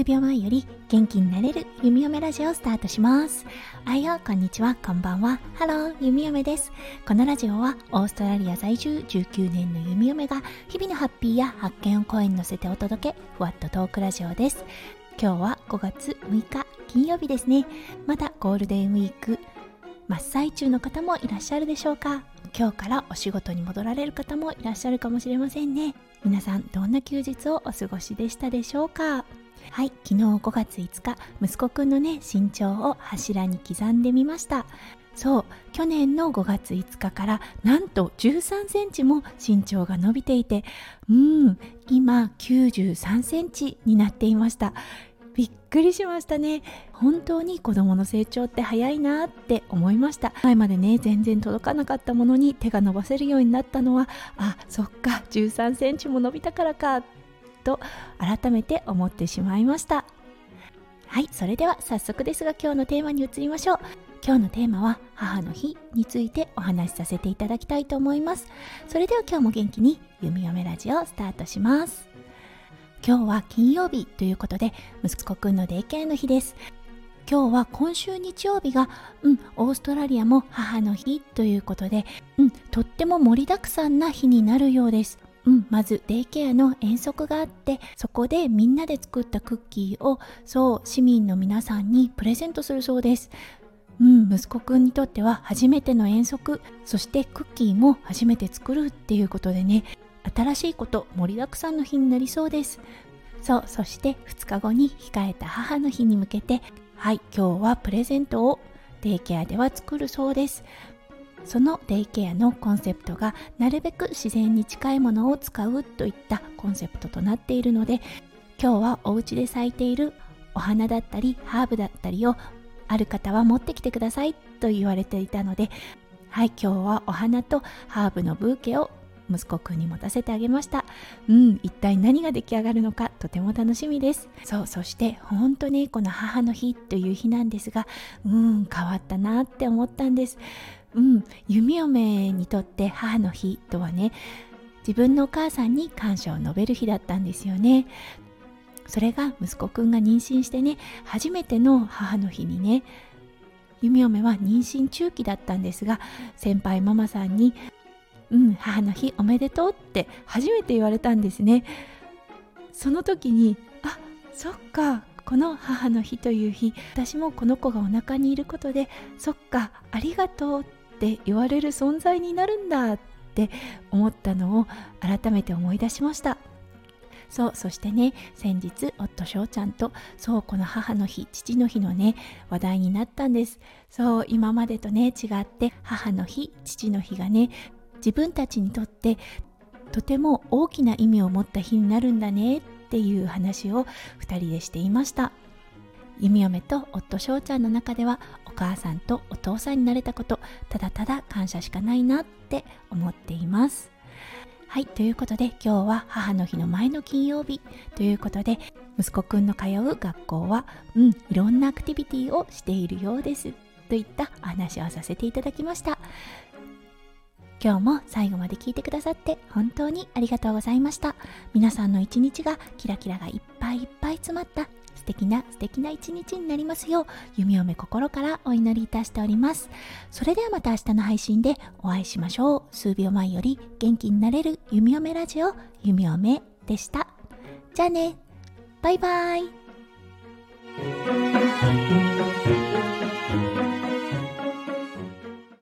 数秒前より元気になれる弓嫁ラジオをスタートします。あいよこんにちは。こんばんは。ハロー弓嫁です。このラジオはオーストラリア在住19年の弓嫁が日々のハッピーや発見を声に乗せてお届けふわっとトークラジオです。今日は5月6日金曜日ですね。まだゴールデンウィーク真っ最中の方もいらっしゃるでしょうか。今日からお仕事に戻られる方もいらっしゃるかもしれませんね。皆さんどんな休日をお過ごしでしたでしょうか？はい昨日5月5日息子くんのね身長を柱に刻んでみました。そう去年の5月5日からなんと13センチも身長が伸びていてうん今93センチになっていました。びっくりしましたね。本当に子供の成長って早いなって思いました。前までね全然届かなかったものに手が伸ばせるようになったのはあそっか13センチも伸びたからか。と改めて思ってしまいました。はいそれでは早速ですが今日のテーマに移りましょう。今日のテーマは母の日についてお話しさせていただきたいと思います。それでは今日も元気に弓嫁ラジオスタートします。今日は金曜日ということで息子くんのデイケアの日です。今日は今週日曜日が、うん、オーストラリアも母の日ということで、うん、とっても盛りだくさんな日になるようです。うん、まずデイケアの遠足があってそこでみんなで作ったクッキーをそう市民の皆さんにプレゼントするそうです。うん、息子くんにとっては初めての遠足。そしてクッキーも初めて作るっていうことでね。新しいこと盛りだくさんの日になりそうです。そうそして2日後に控えた母の日に向けてはい今日はプレゼントをデイケアでは作るそうです。そのデイケアのコンセプトがなるべく自然に近いものを使うといったコンセプトとなっているので今日はお家で咲いているお花だったりハーブだったりをある方は持ってきてくださいと言われていたのではい今日はお花とハーブのブーケを息子くんに持たせてあげました。うん一体何が出来上がるのかとても楽しみです。そうそして本当にこの母の日という日なんですがうん変わったなって思ったんです。うん弓嫁にとって母の日とはね自分のお母さんに感謝を述べる日だったんですよね。それが息子くんが妊娠してね初めての母の日にね弓嫁は妊娠中期だったんですが先輩ママさんに「うん母の日おめでとう」って初めて言われたんですね。その時にあそっかこの母の日という日私もこの子がお腹にいることでそっかありがとうってって言われる存在になるんだって思ったのを改めて思い出しました。そうそしてね先日夫翔ちゃんとそうこの母の日父の日のね話題になったんです。そう今までとね違って母の日父の日がね自分たちにとってとても大きな意味を持った日になるんだねっていう話を2人でしていました。弓嫁と夫翔ちゃんの中ではお母さんとお父さんになれたことただただ感謝しかないなって思っています。はいということで今日は母の日の前の金曜日ということで息子くんの通う学校はうんいろんなアクティビティをしているようです。といったお話をさせていただきました。今日も最後まで聞いてくださって本当にありがとうございました。皆さんの一日がキラキラがいっぱいいっぱい詰まった素敵な素敵な一日になりますよう弓嫁心からお祈りいたしております。それではまた明日の配信でお会いしましょう。数秒前より元気になれる弓嫁ラジオ弓嫁でした。じゃあね。バイバイ。